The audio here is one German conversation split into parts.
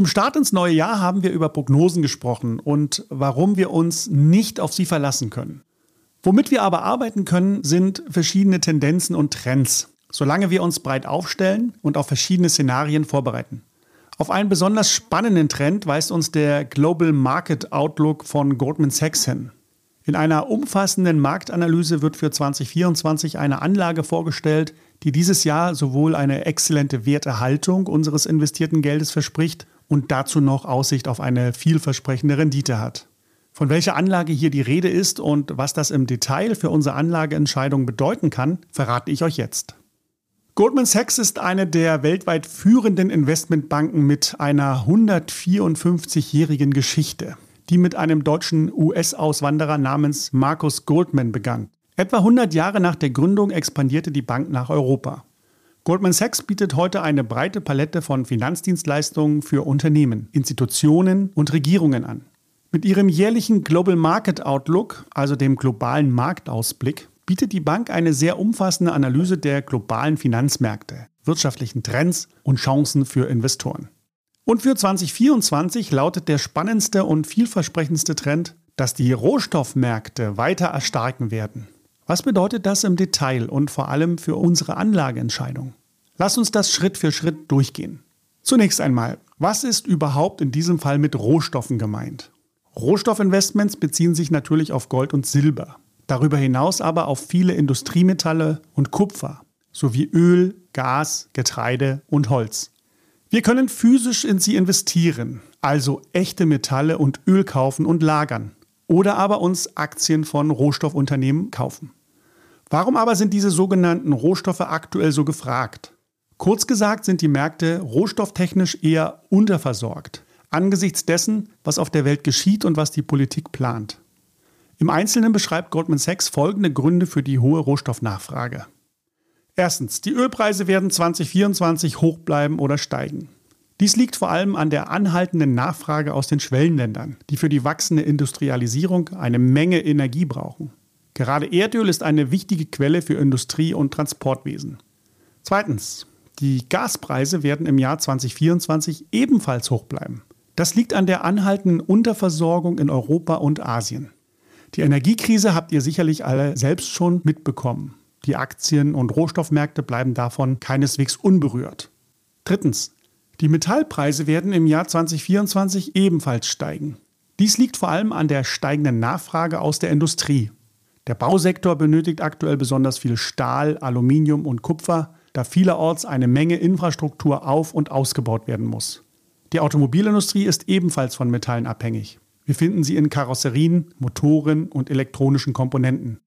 Zum Start ins neue Jahr haben wir über Prognosen gesprochen und warum wir uns nicht auf sie verlassen können. Womit wir aber arbeiten können, sind verschiedene Tendenzen und Trends, solange wir uns breit aufstellen und auf verschiedene Szenarien vorbereiten. Auf einen besonders spannenden Trend weist uns der Global Market Outlook von Goldman Sachs hin. In einer umfassenden Marktanalyse wird für 2024 eine Anlage vorgestellt, die dieses Jahr sowohl eine exzellente Werterhaltung unseres investierten Geldes verspricht und dazu noch Aussicht auf eine vielversprechende Rendite hat. Von welcher Anlage hier die Rede ist und was das im Detail für unsere Anlageentscheidung bedeuten kann, verrate ich euch jetzt. Goldman Sachs ist eine der weltweit führenden Investmentbanken mit einer 154-jährigen Geschichte, die mit einem deutschen US-Auswanderer namens Markus Goldman begann. Etwa 100 Jahre nach der Gründung expandierte die Bank nach Europa. Goldman Sachs bietet heute eine breite Palette von Finanzdienstleistungen für Unternehmen, Institutionen und Regierungen an. Mit ihrem jährlichen Global Market Outlook, also dem globalen Marktausblick, bietet die Bank eine sehr umfassende Analyse der globalen Finanzmärkte, wirtschaftlichen Trends und Chancen für Investoren. Und für 2024 lautet der spannendste und vielversprechendste Trend, dass die Rohstoffmärkte weiter erstarken werden. Was bedeutet das im Detail und vor allem für unsere Anlageentscheidung? Lass uns das Schritt für Schritt durchgehen. Zunächst einmal, was ist überhaupt in diesem Fall mit Rohstoffen gemeint? Rohstoffinvestments beziehen sich natürlich auf Gold und Silber, darüber hinaus aber auf viele Industriemetalle und Kupfer sowie Öl, Gas, Getreide und Holz. Wir können physisch in sie investieren, also echte Metalle und Öl kaufen und lagern oder aber uns Aktien von Rohstoffunternehmen kaufen. Warum aber sind diese sogenannten Rohstoffe aktuell so gefragt? Kurz gesagt sind die Märkte rohstofftechnisch eher unterversorgt, angesichts dessen, was auf der Welt geschieht und was die Politik plant. Im Einzelnen beschreibt Goldman Sachs folgende Gründe für die hohe Rohstoffnachfrage. Erstens, die Ölpreise werden 2024 hoch bleiben oder steigen. Dies liegt vor allem an der anhaltenden Nachfrage aus den Schwellenländern, die für die wachsende Industrialisierung eine Menge Energie brauchen. Gerade Erdöl ist eine wichtige Quelle für Industrie und Transportwesen. Zweitens, die Gaspreise werden im Jahr 2024 ebenfalls hoch bleiben. Das liegt an der anhaltenden Unterversorgung in Europa und Asien. Die Energiekrise habt ihr sicherlich alle selbst schon mitbekommen. Die Aktien- und Rohstoffmärkte bleiben davon keineswegs unberührt. Drittens, die Metallpreise werden im Jahr 2024 ebenfalls steigen. Dies liegt vor allem an der steigenden Nachfrage aus der Industrie. Der Bausektor benötigt aktuell besonders viel Stahl, Aluminium und Kupfer, da vielerorts eine Menge Infrastruktur auf und ausgebaut werden muss. Die Automobilindustrie ist ebenfalls von Metallen abhängig. Wir finden sie in Karosserien, Motoren und elektronischen Komponenten.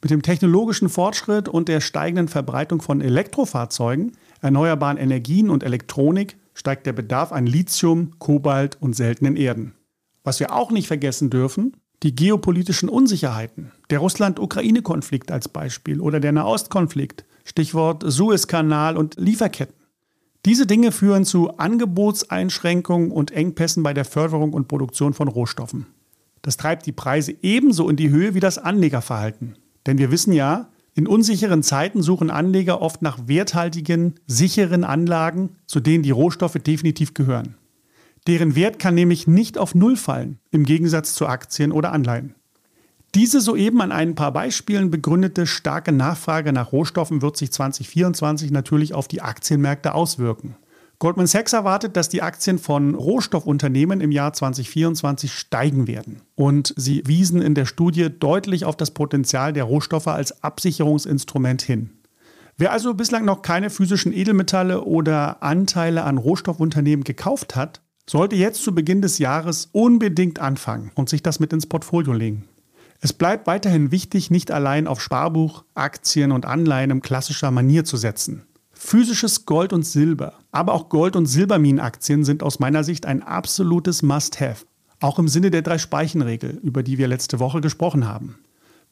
Mit dem technologischen Fortschritt und der steigenden Verbreitung von Elektrofahrzeugen, erneuerbaren Energien und Elektronik steigt der Bedarf an Lithium, Kobalt und seltenen Erden. Was wir auch nicht vergessen dürfen, die geopolitischen Unsicherheiten. Der Russland-Ukraine-Konflikt als Beispiel oder der Nahostkonflikt, Stichwort Suezkanal und Lieferketten. Diese Dinge führen zu Angebotseinschränkungen und Engpässen bei der Förderung und Produktion von Rohstoffen. Das treibt die Preise ebenso in die Höhe wie das Anlegerverhalten. Denn wir wissen ja, in unsicheren Zeiten suchen Anleger oft nach werthaltigen, sicheren Anlagen, zu denen die Rohstoffe definitiv gehören. Deren Wert kann nämlich nicht auf Null fallen, im Gegensatz zu Aktien oder Anleihen. Diese soeben an ein paar Beispielen begründete starke Nachfrage nach Rohstoffen wird sich 2024 natürlich auf die Aktienmärkte auswirken. Goldman Sachs erwartet, dass die Aktien von Rohstoffunternehmen im Jahr 2024 steigen werden. Und sie wiesen in der Studie deutlich auf das Potenzial der Rohstoffe als Absicherungsinstrument hin. Wer also bislang noch keine physischen Edelmetalle oder Anteile an Rohstoffunternehmen gekauft hat, sollte jetzt zu Beginn des Jahres unbedingt anfangen und sich das mit ins Portfolio legen. Es bleibt weiterhin wichtig, nicht allein auf Sparbuch, Aktien und Anleihen in klassischer Manier zu setzen. Physisches Gold und Silber, aber auch Gold- und Silberminenaktien sind aus meiner Sicht ein absolutes Must-Have. Auch im Sinne der Drei-Speichen-Regel, über die wir letzte Woche gesprochen haben.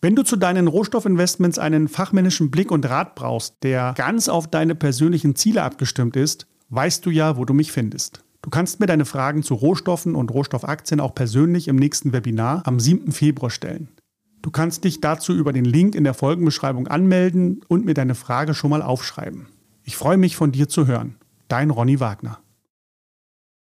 Wenn du zu deinen Rohstoffinvestments einen fachmännischen Blick und Rat brauchst, der ganz auf deine persönlichen Ziele abgestimmt ist, weißt du ja, wo du mich findest. Du kannst mir deine Fragen zu Rohstoffen und Rohstoffaktien auch persönlich im nächsten Webinar am 7. Februar stellen. Du kannst dich dazu über den Link in der Folgenbeschreibung anmelden und mir deine Frage schon mal aufschreiben. Ich freue mich von dir zu hören. Dein Ronny Wagner.